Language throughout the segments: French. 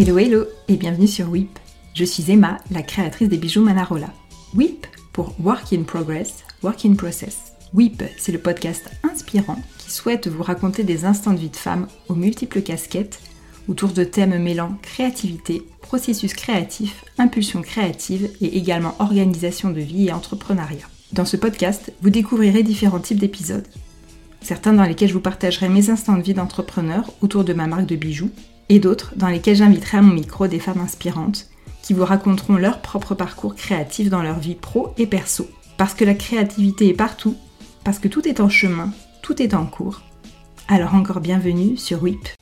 Hello hello et bienvenue sur WIP. Je suis Emma, la créatrice des bijoux Manarola. WIP pour Work in Progress, Work in Process. WIP, c'est le podcast inspirant qui souhaite vous raconter des instants de vie de femme aux multiples casquettes autour de thèmes mêlant créativité, processus créatif, impulsion créative et également organisation de vie et entrepreneuriat. Dans ce podcast, vous découvrirez différents types d'épisodes. Certains dans lesquels je vous partagerai mes instants de vie d'entrepreneur autour de ma marque de bijoux, et d'autres dans lesquels j'inviterai à mon micro des femmes inspirantes qui vous raconteront leur propre parcours créatif dans leur vie pro et perso. Parce que la créativité est partout, parce que tout est en chemin, tout est en cours. Alors encore bienvenue sur WIP.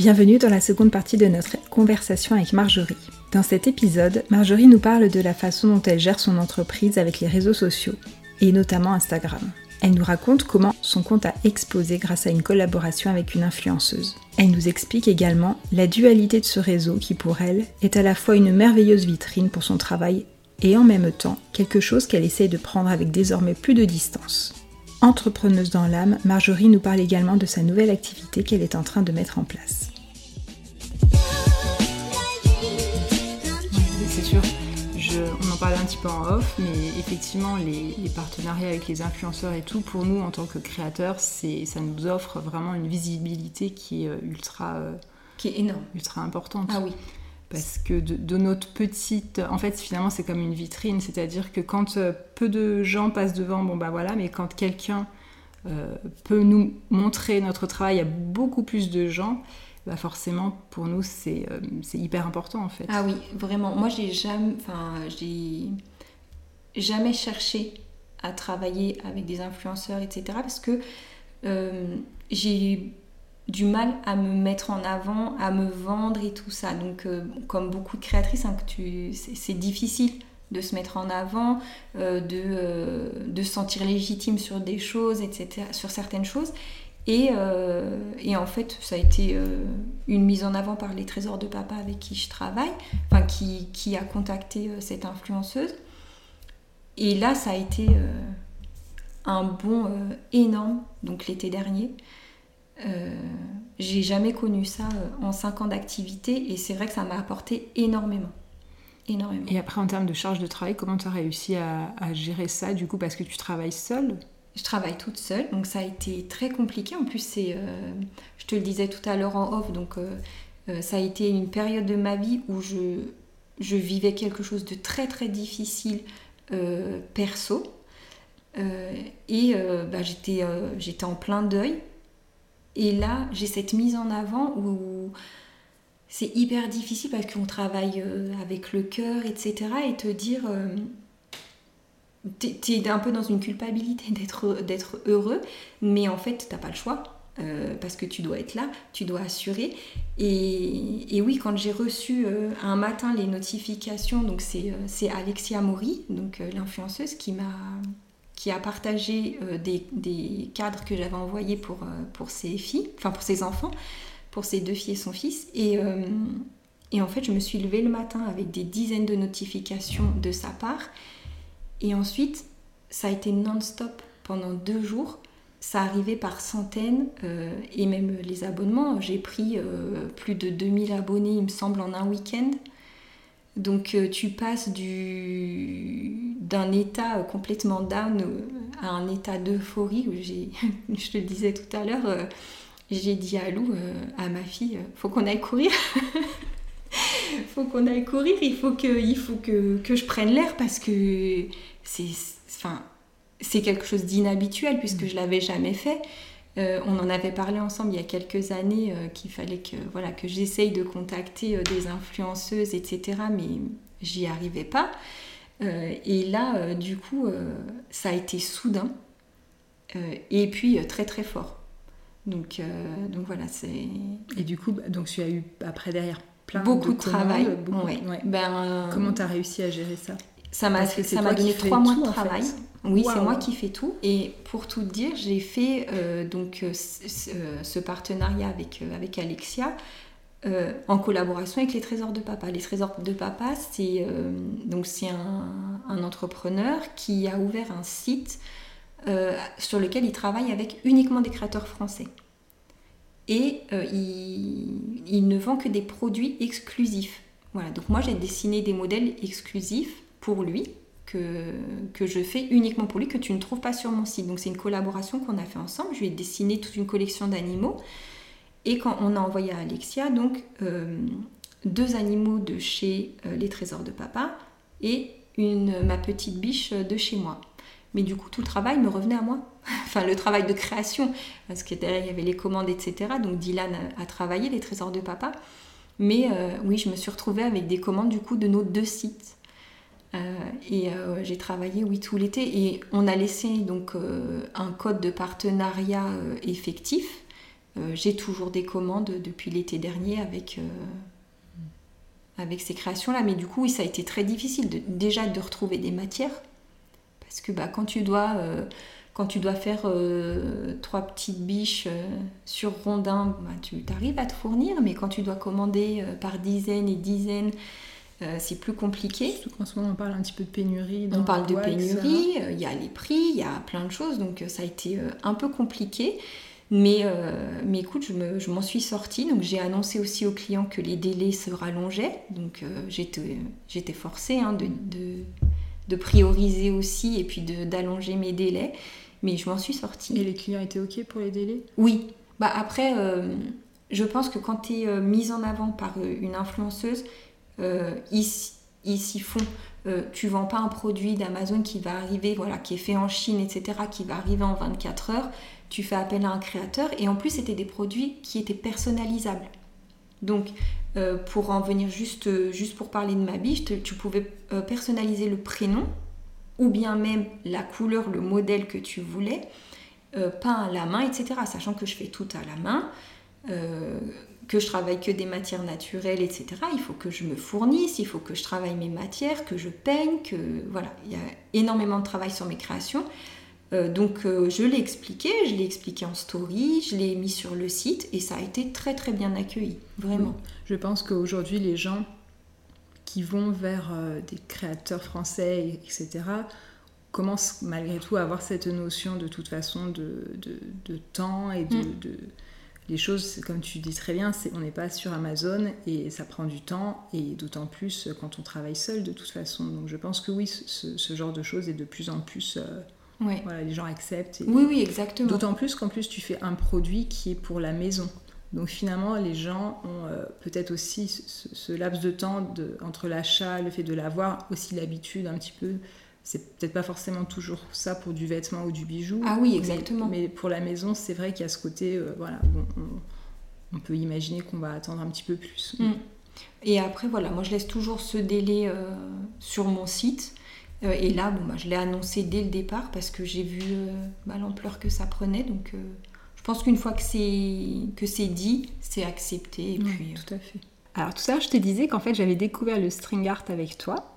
Bienvenue dans la seconde partie de notre conversation avec Marjorie. Dans cet épisode, Marjorie nous parle de la façon dont elle gère son entreprise avec les réseaux sociaux, et notamment Instagram. Elle nous raconte comment son compte a explosé grâce à une collaboration avec une influenceuse. Elle nous explique également la dualité de ce réseau qui pour elle est à la fois une merveilleuse vitrine pour son travail et en même temps quelque chose qu'elle essaye de prendre avec désormais plus de distance. Entrepreneuse dans l'âme, Marjorie nous parle également de sa nouvelle activité qu'elle est en train de mettre en place. Parlait un petit peu en off, mais effectivement, les, partenariats avec les influenceurs et tout, pour nous en tant que créateurs, ça nous offre vraiment une visibilité qui est euh, ultra, euh, qui est énorme, ultra importante. Ah oui. Parce que de, notre petite, en fait, finalement, c'est comme une vitrine, c'est-à-dire que quand euh, peu de gens passent devant, bon bah voilà, mais quand quelqu'un peut nous montrer notre travail à beaucoup plus de gens, bah forcément pour nous c'est euh, hyper important en fait. Ah oui, vraiment. Moi j'ai jamais, jamais cherché à travailler avec des influenceurs, etc. Parce que euh, j'ai du mal à me mettre en avant, à me vendre et tout ça. Donc euh, comme beaucoup de créatrices, hein, c'est difficile de se mettre en avant, de se sentir légitime sur des choses, etc., sur certaines choses. Euh, et, en fait, ça a été euh, une mise en avant par les trésors de papa avec qui je travaille, enfin qui, qui a contacté euh, cette influenceuse. Et là, ça a été un bond énorme, donc l'été dernier. J'ai jamais connu ça en 5 ans d'activité et c'est vrai que ça m'a apporté énormément. énormément. Et après, en termes de charge de travail, comment tu as réussi à, à gérer ça du coup Parce que tu travailles seule? Je travaille toute seule, donc ça a été très compliqué. En plus, c'est, euh, je te le disais tout à l'heure en off, donc euh, euh, ça a été une période de ma vie où je, je vivais quelque chose de très très difficile perso. et bah, j'étais, j'étais en plein deuil. Et là, j'ai cette mise en avant où c'est hyper difficile parce qu'on travaille avec le cœur, etc. Et te dire tu es un peu dans une culpabilité d'être heureux, mais en fait, t'as pas le choix. Euh, parce que tu dois être là, tu dois assurer. Et, oui, quand j'ai reçu euh, un matin les notifications, donc c'est euh, Alexia Mori, donc l'influenceuse, qui m'a qui a partagé des, des, cadres que j'avais envoyés pour, pour ses filles, enfin pour ses enfants, pour ses deux filles et son fils. Et, et en fait, je me suis levée le matin avec des dizaines de notifications de sa part. Et ensuite, ça a été non-stop pendant deux jours. Ça arrivait par centaines euh, et même les abonnements. J'ai pris euh, plus de 2000 abonnés, il me semble, en un week-end. Donc euh, tu passes d'un état complètement down à un état d'euphorie je te le disais tout à l'heure, j'ai dit à Lou, à ma fille, faut qu'on aille courir. faut qu'on aille courir, il faut que, il faut que, que je prenne l'air parce que c'est enfin, quelque chose d'inhabituel puisque je l'avais jamais fait. Euh, on en avait parlé ensemble il y a quelques années euh, qu'il fallait que, voilà, que j'essaye de contacter euh, des influenceuses, etc. Mais j'y arrivais pas. et là, du coup, ça a été soudain et puis très très fort. Donc, donc voilà, c'est. Et du coup, bah, donc tu as eu après derrière plein beaucoup de, travail. Ben, Comment tu as réussi à gérer ça? ça m'a donné trois mois de travail. Oui, c'est moi qui fais tout. Et pour tout dire, j'ai fait euh, donc euh, euh, ce partenariat avec, avec Alexia en collaboration avec les Trésors de Papa. Les Trésors de Papa, c'est donc c'est un, entrepreneur qui a ouvert un site sur lequel il travaille avec uniquement des créateurs français. Et il, il, ne vend que des produits exclusifs. Voilà, donc moi j'ai dessiné des modèles exclusifs pour lui que, je fais uniquement pour lui, que tu ne trouves pas sur mon site. Donc c'est une collaboration qu'on a fait ensemble. Je lui ai dessiné toute une collection d'animaux. Et quand on a envoyé à Alexia, donc euh, deux animaux de chez euh, Les Trésors de Papa et une, ma petite biche de chez moi. Mais du coup, tout le travail me revenait à moi. Enfin, le travail de création, parce que derrière, il y avait les commandes, etc. Donc Dylan a, travaillé Les Trésors de Papa. Mais euh, oui, je me suis retrouvée avec des commandes du coup de nos deux sites. Euh, et euh, j'ai travaillé, oui, tout l'été. Et on a laissé donc un code de partenariat effectif. j'ai toujours des commandes depuis l'été dernier avec, avec ces créations-là. Mais du coup, oui, ça a été très difficile déjà de retrouver des matières. Parce que bah, quand tu dois quand tu dois faire trois petites biches sur rondin, bah, tu arrives à te fournir, mais quand tu dois commander par dizaines et dizaines euh, c'est plus compliqué. Surtout qu'en ce moment, on parle un petit peu de pénurie. on parle de pénurie, euh, il y a les prix, il y a plein de choses, donc euh, ça a été un peu compliqué. Mais, mais écoute, je m'en suis sortie. Donc j'ai annoncé aussi aux clients que les délais se rallongeaient. Donc j'étais forcée hein, de, de, prioriser aussi et puis d'allonger mes délais. Mais je m'en suis sortie. Et les clients étaient OK pour les délais? Oui. Bah après, je pense que quand tu es mise en avant par une influenceuse, euh, ils, s'y font. Euh, tu vends pas un produit d'Amazon qui va arriver, voilà, qui est fait en Chine, etc., qui va arriver en 24 heures. Tu fais appel à un créateur et en plus c'était des produits qui étaient personnalisables. Donc euh, pour en venir juste, juste pour parler de ma biche, tu pouvais personnaliser le prénom ou bien même la couleur, le modèle que tu voulais, peint à la main, etc. Sachant que je fais tout à la main que je travaille que des matières naturelles, etc. Il faut que je me fournisse, il faut que je travaille mes matières, que je peigne, que voilà, il y a énormément de travail sur mes créations. Euh, donc euh, je l'ai expliqué, je l'ai expliqué en story, je l'ai mis sur le site et ça a été très très bien accueilli, vraiment. Je pense qu'aujourd'hui les gens qui vont vers euh, des créateurs français, etc., commencent malgré tout à avoir cette notion de toute façon de, de, temps et de mm les choses, comme tu dis très bien, on n'est pas sur Amazon et ça prend du temps, et d'autant plus quand on travaille seul de toute façon. Donc je pense que oui, ce, genre de choses est de plus en plus... Voilà, les gens acceptent. oui, oui, exactement. D'autant plus qu'en plus tu fais un produit qui est pour la maison. Donc finalement, les gens ont euh, peut-être aussi ce, laps de temps de, entre l'achat, le fait de l'avoir, aussi l'habitude un petit peu c'est peut-être pas forcément toujours ça pour du vêtement ou du bijou. Ah oui, exactement. Mais, pour la maison, c'est vrai qu'il y a ce côté, euh, voilà, on, peut imaginer qu'on va attendre un petit peu plus. Mm. Et après, voilà, moi je laisse toujours ce délai euh, sur mon site. Euh, et là, bon, bah, je l'ai annoncé dès le départ parce que j'ai vu bah, l'ampleur que ça prenait. Donc je pense qu'une fois que c'est, dit, c'est accepté. Et puis, tout à fait. Alors tout ça, je te disais qu'en fait j'avais découvert le string art avec toi.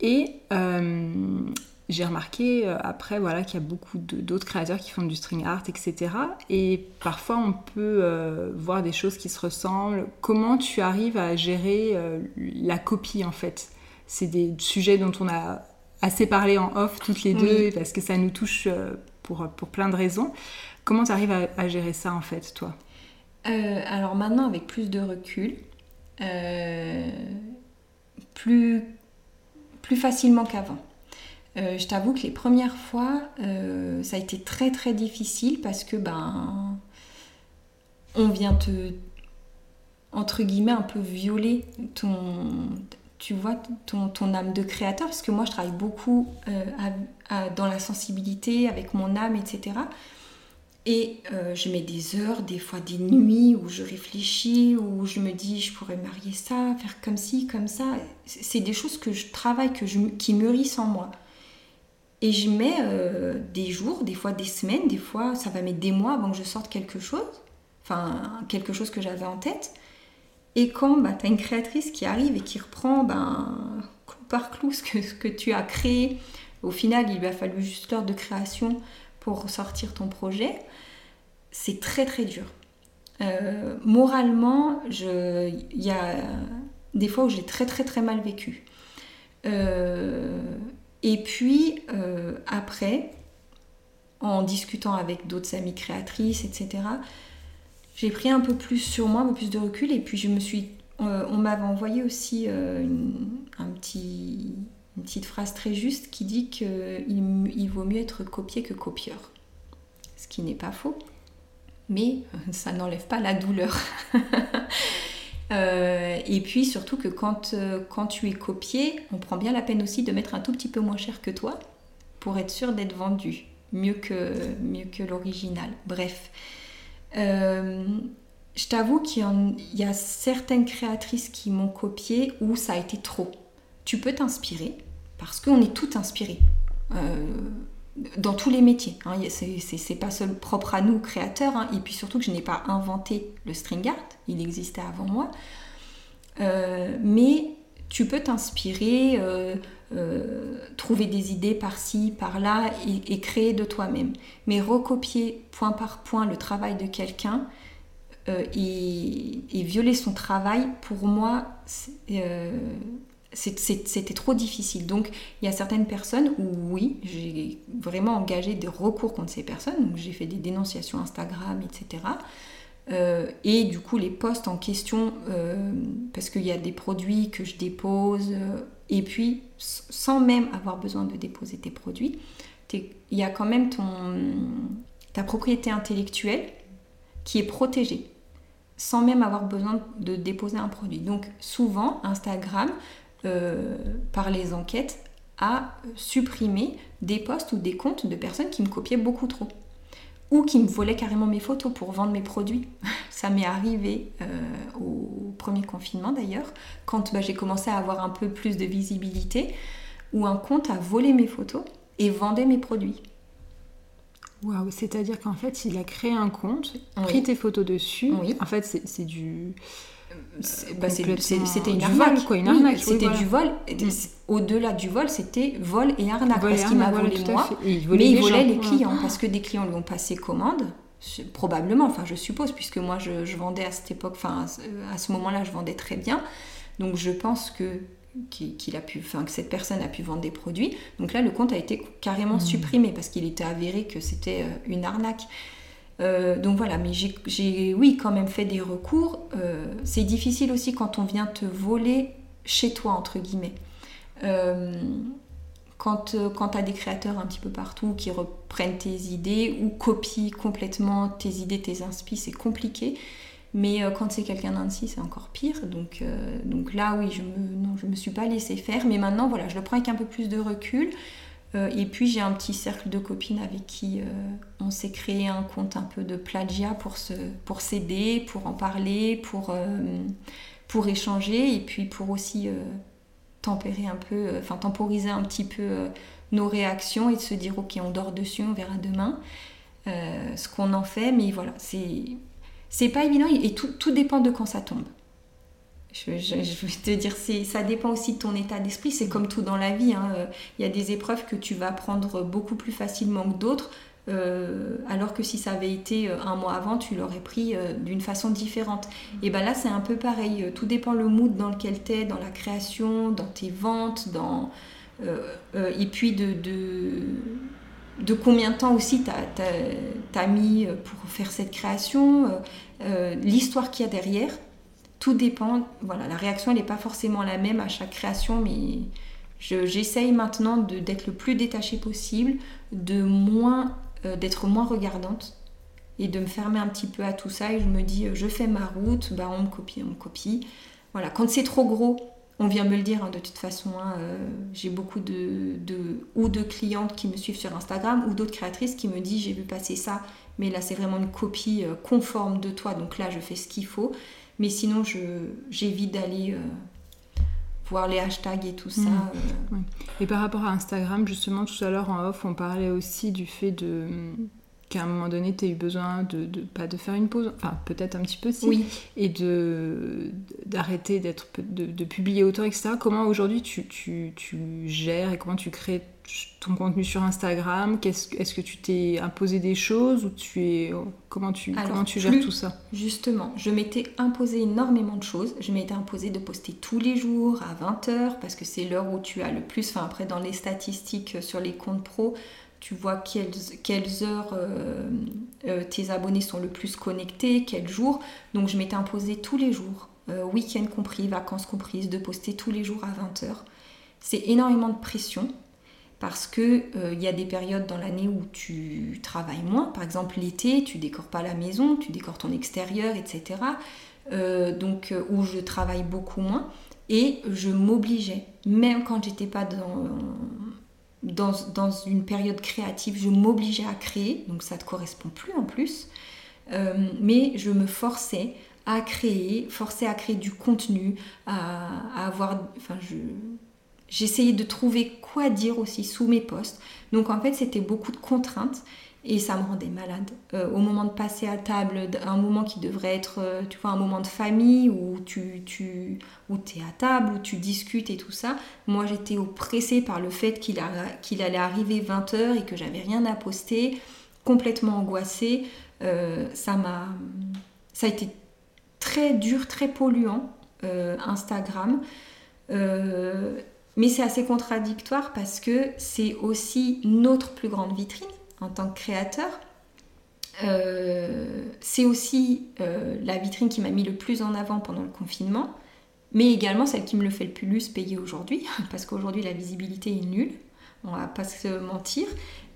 Et euh, j'ai remarqué euh, après voilà, qu'il y a beaucoup d'autres créateurs qui font du string art, etc. Et parfois on peut euh, voir des choses qui se ressemblent. Comment tu arrives à gérer la copie en fait? C'est des sujets dont on a assez parlé en off toutes les deux parce que ça nous touche pour, pour plein de raisons. Comment tu arrives à, à, gérer ça en fait toi? Alors maintenant avec plus de recul, plus plus facilement qu'avant. Euh, je t'avoue que les premières fois, euh, ça a été très très difficile parce que ben on vient te entre guillemets un peu violer ton tu vois ton, ton âme de créateur parce que moi je travaille beaucoup euh, dans la sensibilité avec mon âme etc et euh, je mets des heures, des fois des nuits où je réfléchis, où je me dis je pourrais marier ça, faire comme ci, comme ça. C'est des choses que je travaille, que je, qui mûrissent en moi. Et je mets euh, des jours, des fois des semaines, des fois ça va mettre des mois avant que je sorte quelque chose, enfin quelque chose que j'avais en tête. Et quand bah, tu as une créatrice qui arrive et qui reprend ben, clou par clou ce que, ce que tu as créé, au final il lui a fallu juste l'heure de création pour sortir ton projet, c'est très très dur. moralement, il y a des fois où j'ai très très très mal vécu. et puis après, en discutant avec d'autres amies créatrices, etc., j'ai pris un peu plus sur moi, un peu plus de recul, et puis je me suis. Euh, on m'avait envoyé aussi euh, une, un petit, une petite phrase très juste qui dit qu'il il vaut mieux être copié que copieur. Ce qui n'est pas faux, mais ça n'enlève pas la douleur. Euh, et puis surtout que quand, quand tu es copié, on prend bien la peine aussi de mettre un tout petit peu moins cher que toi pour être sûr d'être vendu mieux que, mieux que l'original. Bref. Euh, je t'avoue qu'il y, a certaines créatrices qui m'ont copié où ça a été trop. Tu peux t'inspirer, parce qu'on est tout inspiré. Euh, dans tous les métiers. Hein. C'est pas seul propre à nous, créateurs. Hein. Et puis surtout que je n'ai pas inventé le string art, il existait avant moi. Euh, mais tu peux t'inspirer, euh, trouver des idées par-ci, par-là et, créer de toi-même. Mais recopier point par point le travail de quelqu'un euh, et, violer son travail, pour moi, euh, c'était trop difficile. Donc il y a certaines personnes où oui, j'ai vraiment engagé des recours contre ces personnes. Donc j'ai fait des dénonciations Instagram, etc. et du coup, les postes en question, parce qu'il y a des produits que je dépose, et puis, sans même avoir besoin de déposer tes produits, il y a quand même ton, ta propriété intellectuelle qui est protégée, sans même avoir besoin de déposer un produit. Donc souvent, Instagram, euh, par les enquêtes, a supprimé des posts ou des comptes de personnes qui me copiaient beaucoup trop ou qui me volaient carrément mes photos pour vendre mes produits. Ça m'est arrivé euh, au premier confinement d'ailleurs, quand bah, j'ai commencé à avoir un peu plus de visibilité, où un compte a volé mes photos et vendait mes produits. Waouh, c'est-à-dire qu'en fait, il a créé un compte, pris tes photos dessus. En fait, c'est du bah, c'était une arnaque. quoi, une arnaque. c'était du vol. Mm. Au-delà du vol, c'était vol et arnaque. parce qu'il m'a volé moi, mais il volait les clients. Parce que des clients lui ont passé commande, probablement, enfin je suppose, puisque moi je, vendais à cette époque, enfin à ce moment-là, je vendais très bien. Donc je pense que qu'il a pu, enfin que cette personne a pu vendre des produits. Donc là, le compte a été carrément mm. supprimé parce qu'il était avéré que c'était euh, une arnaque. Euh, donc voilà, mais j'ai oui quand même fait des recours. Euh, c'est difficile aussi quand on vient te voler chez toi, entre guillemets. Euh, quand, quand tu des créateurs un petit peu partout qui reprennent tes idées ou copient complètement tes idées, tes inspi, c'est compliqué. Mais quand c'est quelqu'un d'Annecy, c'est encore pire. Donc, donc là, oui, je me, non, je me suis pas laissé faire. Mais maintenant, voilà, je le prends avec un peu plus de recul. Euh, et puis j'ai un petit cercle de copines avec qui euh, on s'est créé un compte un peu de plagiat pour se, pour s'aider, pour en parler, pour, euh, pour échanger et puis pour aussi tempérer un peu, enfin temporiser un petit peu nos réactions et de se dire ok on dort dessus, on verra demain ce qu'on en fait. Mais voilà, c'est c'est pas évident et tout, tout dépend de quand ça tombe. Je, vais te dire, ça dépend aussi de ton état d'esprit. C'est comme tout dans la vie. Hein. Il y a des épreuves que tu vas prendre beaucoup plus facilement que d'autres. Euh, alors que si ça avait été euh, un mois avant, tu l'aurais pris euh, d'une façon différente. Et bien là, c'est un peu pareil. Tout dépend le mood dans lequel tu es, dans la création, dans tes ventes, dans, et puis de, de, combien de temps aussi tu as, as, mis pour faire cette création, l'histoire qu'il y a derrière tout dépend. Voilà, la réaction n'est pas forcément la même à chaque création, mais j'essaye maintenant d'être le plus détachée possible, de moins euh, d'être moins regardante et de me fermer un petit peu à tout ça. Et je me dis, euh, je fais ma route, bah on me copie, on me copie. Voilà, quand c'est trop gros, on vient me le dire hein, de toute façon. Hein, euh, j'ai beaucoup de, ou de clientes qui me suivent sur Instagram ou d'autres créatrices qui me disent j'ai vu passer ça, mais là c'est vraiment une copie conforme de toi, donc là je fais ce qu'il faut. Mais sinon, j'évite d'aller euh, voir les hashtags et tout ça. Mmh. Euh. Et par rapport à Instagram, justement, tout à l'heure en off, on parlait aussi du fait de qu'à un moment donné, tu as eu besoin de, pas de faire une pause, enfin peut-être un petit peu si, oui. et de d'arrêter d'être de, publier autant, etc. Comment aujourd'hui tu, tu, tu, gères et comment tu crées ton contenu sur Instagram Est-ce que tu t'es imposé des choses ou tu es comment tu comment tu gères tout ça? Justement, je m'étais imposé énormément de choses. Je m'étais imposé de poster tous les jours à 20h parce que c'est l'heure où tu as le plus. Enfin après dans les statistiques sur les comptes pro, tu vois quelles, quelles heures euh, euh, tes abonnés sont le plus connectés, quels jours. Donc je m'étais imposé tous les jours, euh, week-end compris, vacances comprises, de poster tous les jours à 20h. C'est énormément de pression parce que il y a des périodes dans l'année où tu travailles moins. Par exemple l'été, tu décores pas la maison, tu décores ton extérieur, etc. donc où je travaille beaucoup moins et je m'obligeais, même quand j'étais pas dans dans, une période créative, je m'obligeais à créer, donc ça te correspond plus en plus, euh, mais je me forçais à créer, forçais à créer du contenu, à, avoir, enfin je, j'essayais de trouver quoi dire aussi sous mes posts. Donc en fait c'était beaucoup de contraintes et ça me rendait malade. Euh, au moment de passer à table, un moment qui devrait être, euh, tu vois, un moment de famille où tu, tu où es à table, où tu discutes et tout ça, moi j'étais oppressée par le fait qu'il, qu'il allait arriver 20h et que j'avais rien à poster, complètement angoissée. Euh, ça m'a... Ça a été très dur, très polluant, Instagram. Mais c'est assez contradictoire parce que c'est aussi notre plus grande vitrine en tant que créateur. Euh, c'est aussi euh, la vitrine qui m'a mis le plus en avant pendant le confinement, mais également celle qui me le fait le plus payer aujourd'hui, parce qu'aujourd'hui la visibilité est nulle, on va pas se mentir,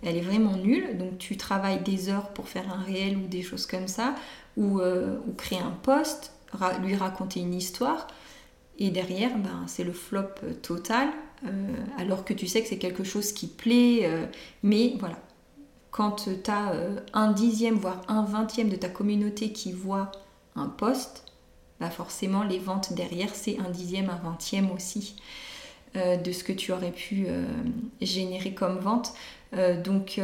elle est vraiment nulle, donc tu travailles des heures pour faire un réel ou des choses comme ça, ou, euh, créer un post, lui raconter une histoire, et derrière, ben, c'est le flop total, alors que tu sais que c'est quelque chose qui plaît, mais voilà, quand tu as euh, un dixième, voire un vingtième de ta communauté qui voit un post, bah forcément les ventes derrière, c'est un dixième, un vingtième aussi euh, de ce que tu aurais pu euh, générer comme vente. donc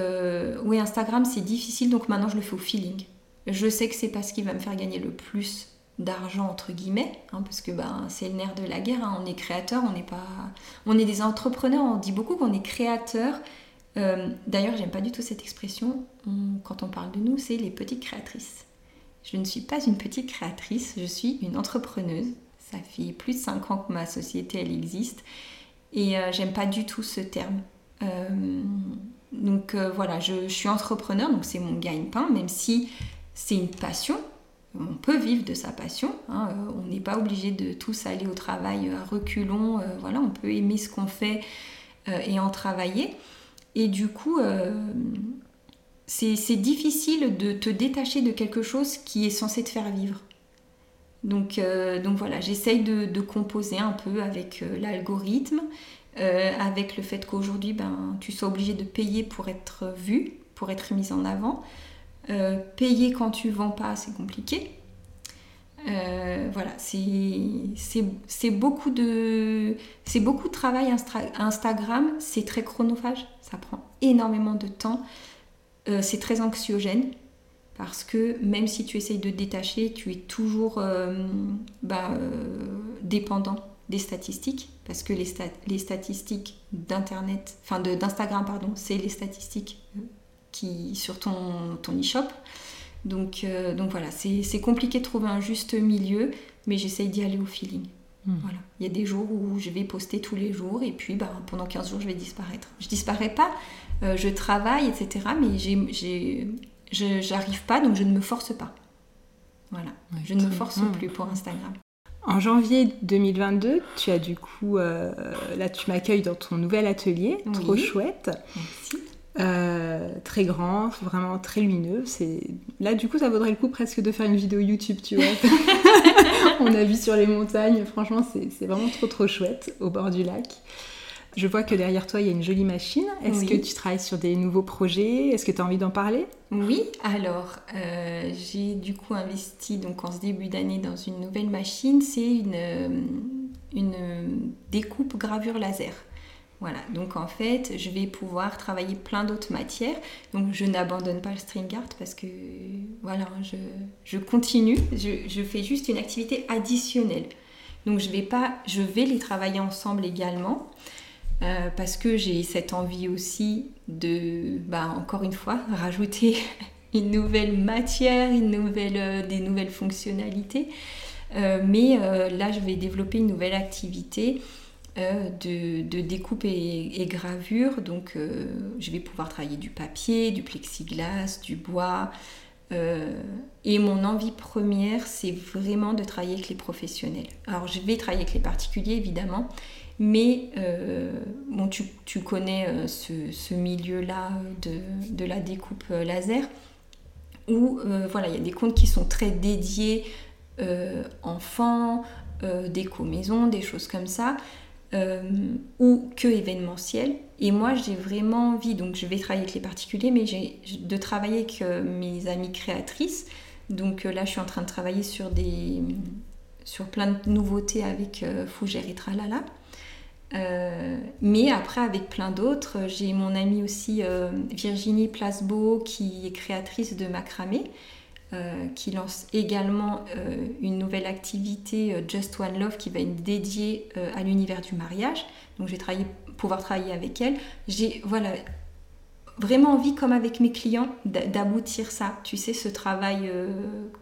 oui, Instagram, c'est difficile, donc maintenant je le fais au feeling. Je sais que c'est pas ce qui va me faire gagner le plus d'argent entre guillemets hein, parce que ben, c'est le nerf de la guerre hein. on est créateur on n'est pas on est des entrepreneurs on dit beaucoup qu'on est créateur euh, d'ailleurs, j'aime pas du tout cette expression. quand on parle de nous, c'est les petites créatrices. Je ne suis pas une petite créatrice, je suis une entrepreneuse. Ça fait plus de 5 ans que ma société elle existe et euh, j'aime pas du tout ce terme. Euh, donc voilà, je, suis entrepreneur, donc c'est mon gagne-pain, même si c'est une passion. On peut vivre de sa passion. Hein, on n'est pas obligé de tous aller au travail à reculons. voilà, on peut aimer ce qu'on fait et en travailler. Et du coup, euh, c'est difficile de te détacher de quelque chose qui est censé te faire vivre. Donc, euh, donc voilà, j'essaye de, composer un peu avec euh, l'algorithme, avec le fait qu'aujourd'hui, ben, tu sois obligé de payer pour être vu, pour être mise en avant. Payer quand tu vends pas, c'est compliqué. voilà, c'est beaucoup, de, beaucoup de travail Instagram, c'est très chronophage ça prend énormément de temps. Euh, c'est très anxiogène parce que même si tu essayes de détacher, tu es toujours euh, bah, euh, dépendant des statistiques parce que les, les statistiques d'internet, enfin d'Instagram pardon, c'est les statistiques qui sur ton, ton e-shop. Donc, donc voilà, c'est compliqué de trouver un juste milieu, mais j'essaye d'y aller au feeling. Hmm. Voilà. Il y a des jours où je vais poster tous les jours et puis bah, pendant 15 jours je vais disparaître. Je disparais pas, euh, je travaille, etc. Mais je j'arrive pas donc je ne me force pas. Voilà. je ne me force plus pour Instagram. En janvier 2022, tu as du coup, euh, là tu m'accueilles dans ton nouvel atelier, trop chouette. Merci. Euh, très grand, vraiment très lumineux. C'est là du coup ça vaudrait le coup presque de faire une vidéo YouTube, tu vois. On a vu sur les montagnes, franchement c'est vraiment trop trop chouette au bord du lac. Je vois que derrière toi il y a une jolie machine. Est-ce que tu travailles sur des nouveaux projets? Est-ce que tu as envie d'en parler? Oui, alors euh, j'ai du coup investi donc en ce début d'année dans une nouvelle machine. C'est une, euh, une découpe gravure laser. Voilà, donc en fait, je vais pouvoir travailler plein d'autres matières. Donc je n'abandonne pas le string art parce que voilà, je, continue, je, fais juste une activité additionnelle. Donc je vais pas, je vais les travailler ensemble également. parce que j'ai cette envie aussi de, bah, encore une fois, rajouter une nouvelle matière, une nouvelle, des nouvelles fonctionnalités. mais là, je vais développer une nouvelle activité de, découpe et, gravure. Donc, je vais pouvoir travailler du papier, du plexiglas, du bois, euh, et mon envie première, c'est vraiment de travailler avec les professionnels. Alors, je vais travailler avec les particuliers, évidemment, mais euh, bon, tu, connais euh, ce, milieu-là de, la découpe laser, où voilà, il y a des comptes qui sont très dédiés enfants, déco-maison, des choses comme ça. Euh, ou que événementiel. Et moi, j'ai vraiment envie, donc je vais travailler avec les particuliers, mais j'ai de travailler avec euh, mes amies créatrices. Donc euh, là, je suis en train de travailler sur, des, sur plein de nouveautés avec Fougère et Tralala. mais après, avec plein d'autres, j'ai mon amie aussi Virginie Plasbeau qui est créatrice de macramé. Euh, qui lance également euh, une nouvelle activité euh, Just One Love qui va être dédiée à l'univers du mariage. Donc je vais pouvoir travailler avec elle. J'ai voilà, vraiment envie, comme avec mes clients, d'aboutir ça. Tu sais, ce travail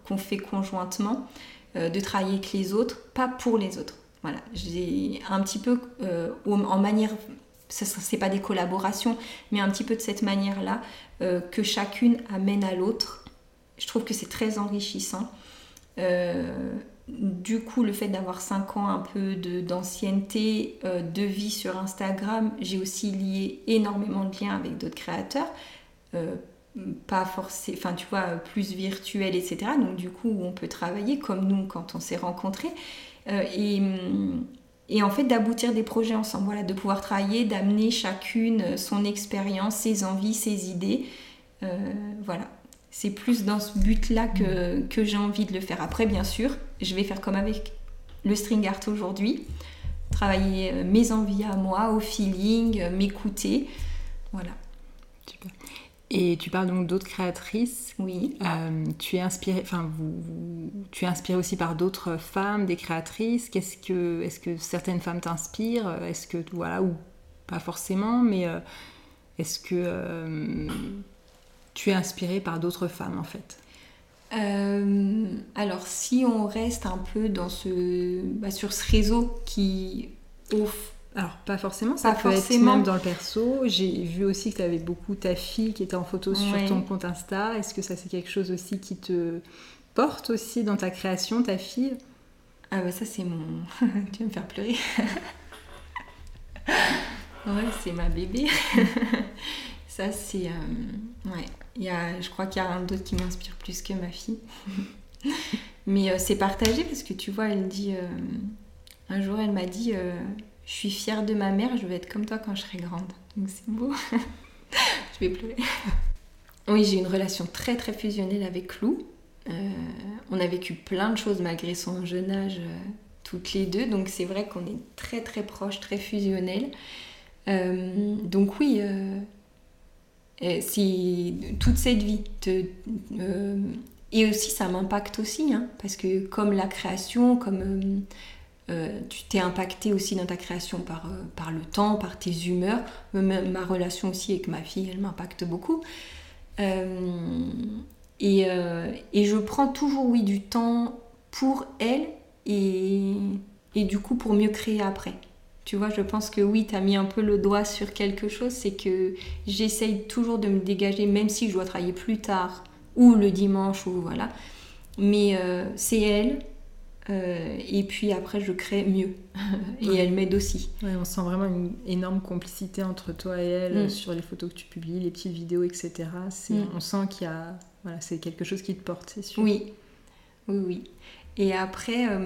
qu'on fait conjointement, de travailler avec les autres, pas pour les autres. Voilà, j'ai un petit peu en manière ce n'est pas des collaborations, mais un petit peu de cette manière-là, que chacune amène à l'autre je trouve que c'est très enrichissant. Euh, du coup, le fait d'avoir 5 ans un peu d'ancienneté, de, euh, de, vie sur Instagram, j'ai aussi lié énormément de liens avec d'autres créateurs. Euh, pas forcément, enfin tu vois, plus virtuel, etc. Donc du coup, on peut travailler comme nous quand on s'est rencontrés. et, et, en fait, d'aboutir des projets ensemble, voilà, de pouvoir travailler, d'amener chacune son expérience, ses envies, ses idées. voilà, c'est plus dans ce but-là que, que j'ai envie de le faire. Après, bien sûr, je vais faire comme avec le string art aujourd'hui, travailler euh, mes envies à moi, au feeling, euh, m'écouter. Voilà. Super. Et tu parles donc d'autres créatrices. Oui. Euh, tu es inspirée, enfin, vous, tu es inspirée aussi par d'autres femmes, des créatrices. Qu'est-ce que, est-ce que certaines femmes t'inspirent? Est-ce que, voilà, ou pas forcément, mais est-ce que tu es inspirée par d'autres femmes en fait euh, alors si on reste un peu dans ce, bah, sur ce réseau qui offre alors, pas forcément, ça peut être même dans le perso. J'ai vu aussi que tu avais beaucoup ta fille qui était en photo sur ton compte Insta. Est-ce que ça, c'est quelque chose aussi qui te porte aussi dans ta création, ta fille? Ah, bah ça, c'est mon. tu vas me faire pleurer. ouais, c'est ma bébé. ça, c'est. Euh, ouais. Il je crois qu'il y a un d'autre qui m'inspire plus que ma fille. Mais euh, c'est partagé parce que tu vois, elle dit. Euh, un jour, elle m'a dit Je suis fière de ma mère, je vais être comme toi quand je serai grande. Donc c'est beau. je vais pleurer. oui, j'ai une relation très très fusionnelle avec Lou. on a vécu plein de choses malgré son jeune âge, toutes les deux. Donc c'est vrai qu'on est très très proches, très fusionnels. donc oui si toute cette vie euh, et aussi ça m'impacte aussi hein, parce que comme la création comme euh, euh, tu t'es impacté aussi dans ta création par, par le temps par tes humeurs ma relation aussi avec ma fille elle m'impacte beaucoup. Et, et, je prends toujours oui du temps pour elle et, et du coup pour mieux créer après tu vois, je pense que oui, tu as mis un peu le doigt sur quelque chose, c'est que j'essaye toujours de me dégager, même si je dois travailler plus tard, ou le dimanche, ou voilà. Mais euh, c'est elle, euh, et puis après, je crée mieux. et elle m'aide aussi. on sent vraiment une énorme complicité entre toi et elle mm. sur les photos que tu publies, les petites vidéos, etc. Mm. On sent qu'il y a. Voilà, c'est quelque chose qui te porte, c'est sûr. Oui, oui, oui. Et après, euh,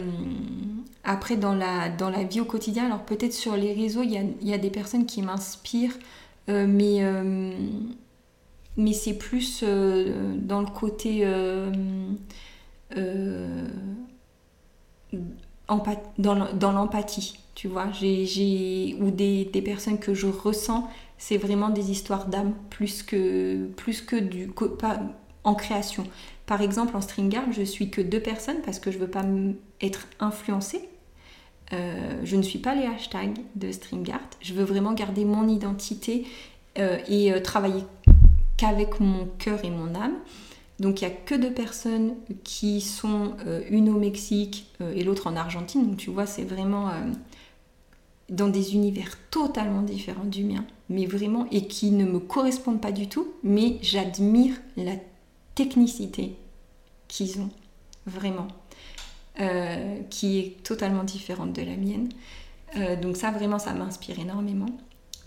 après dans, la, dans la vie au quotidien, alors peut-être sur les réseaux, il y a, y a, des personnes qui m'inspirent, euh, mais, euh, mais c'est plus dans le côté dans l'empathie, tu vois, j'ai, ou des, des, personnes que je ressens, c'est vraiment des histoires d'âme plus que, plus que du, pas, en création. Par exemple, en string art, je suis que deux personnes parce que je veux pas être influencée. Euh, je ne suis pas les hashtags de StreamGart. Je veux vraiment garder mon identité euh, et euh, travailler qu'avec mon cœur et mon âme. Donc il n'y a que deux personnes qui sont une au Mexique et l'autre en Argentine. Donc tu vois, c'est vraiment dans des univers totalement différents du mien, mais vraiment, et qui ne me correspondent pas du tout, mais j'admire la technicité qu'ils ont, vraiment. Euh, qui est totalement différente de la mienne. Euh, donc ça, vraiment, ça m'inspire énormément.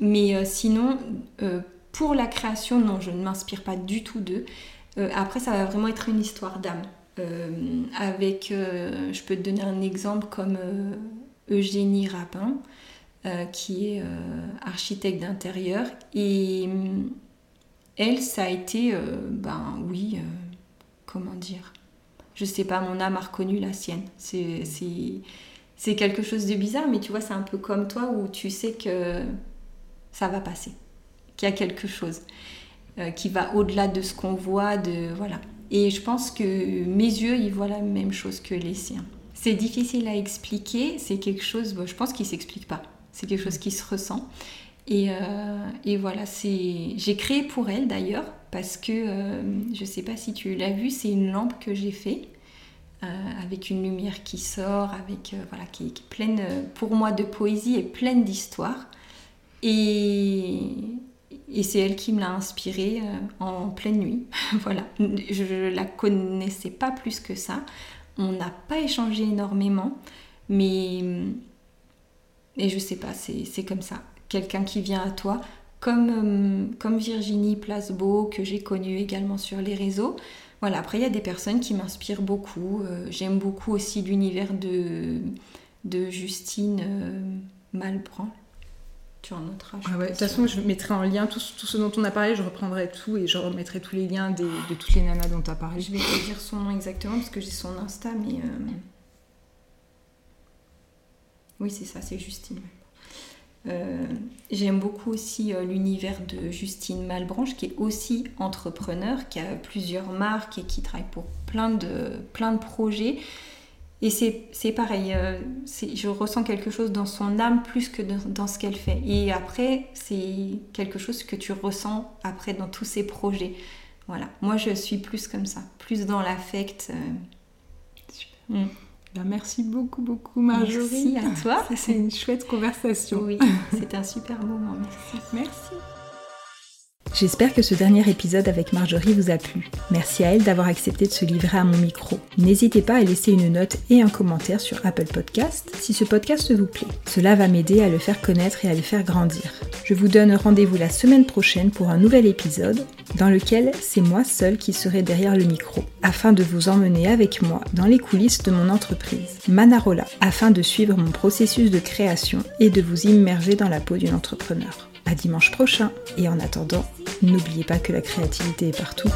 Mais euh, sinon, pour la création, non, je ne m'inspire pas du tout d'eux. après, ça va vraiment être une histoire d'âme. avec, je peux te donner un exemple comme Eugénie Rapin, qui est architecte d'intérieur. Et elle, ça a été, ben oui, comment dire? Je sais pas, mon âme a reconnu la sienne. C'est quelque chose de bizarre, mais tu vois, c'est un peu comme toi où tu sais que ça va passer, qu'il y a quelque chose euh, qui va au-delà de ce qu'on voit, de voilà. Et je pense que mes yeux, ils voient la même chose que les siens. C'est difficile à expliquer, c'est quelque chose, je pense qu'il s'explique pas. C'est quelque chose qui se ressent. Et, euh, et voilà, j'ai créé pour elle d'ailleurs, parce que euh, je ne sais pas si tu l'as vu, c'est une lampe que j'ai fait euh, avec une lumière qui sort, avec voilà, qui, est pleine pour moi de poésie et pleine d'histoire. Et, c'est elle qui me l'a inspirée en pleine nuit. voilà, je la connaissais pas plus que ça. On n'a pas échangé énormément, mais et je sais pas, c'est comme ça quelqu'un qui vient à toi, comme, euh, comme Virginie Placebeau, que j'ai connue également sur les réseaux. Voilà, après, il y a des personnes qui m'inspirent beaucoup. Euh, j'aime beaucoup aussi l'univers de, de Justine euh, Malbran. Tu en noteras. Ah de toute façon, je mettrai en lien tout, tout, ce dont on a parlé, je reprendrai tout et je remettrai tous les liens de toutes les nanas dont tu as parlé. Je vais te dire son nom exactement parce que j'ai son Insta, mais. Oui, c'est ça, c'est Justine. Euh, j'aime beaucoup aussi euh, l'univers de Justine Malbranche, qui est aussi entrepreneur, qui a plusieurs marques et qui travaille pour plein de, plein de projets. Et c'est pareil, euh, je ressens quelque chose dans son âme plus que dans, ce qu'elle fait. Et après, c'est quelque chose que tu ressens après dans tous ses projets. Voilà, moi je suis plus comme ça, plus dans l'affect. Super. Ben, merci beaucoup, beaucoup Marjorie. Merci à toi. C'est une chouette conversation. Oui, c'est un super moment. Merci. Merci. J'espère que ce dernier épisode avec Marjorie vous a plu. Merci à elle d'avoir accepté de se livrer à mon micro. N'hésitez pas à laisser une note et un commentaire sur Apple Podcast si ce podcast vous plaît. Cela va m'aider à le faire connaître et à le faire grandir. Je vous donne rendez-vous la semaine prochaine pour un nouvel épisode dans lequel c'est moi seule qui serai derrière le micro afin de vous emmener avec moi dans les coulisses de mon entreprise, Manarola, afin de suivre mon processus de création et de vous immerger dans la peau d'une entrepreneur. À dimanche prochain et en attendant, n'oubliez pas que la créativité est partout.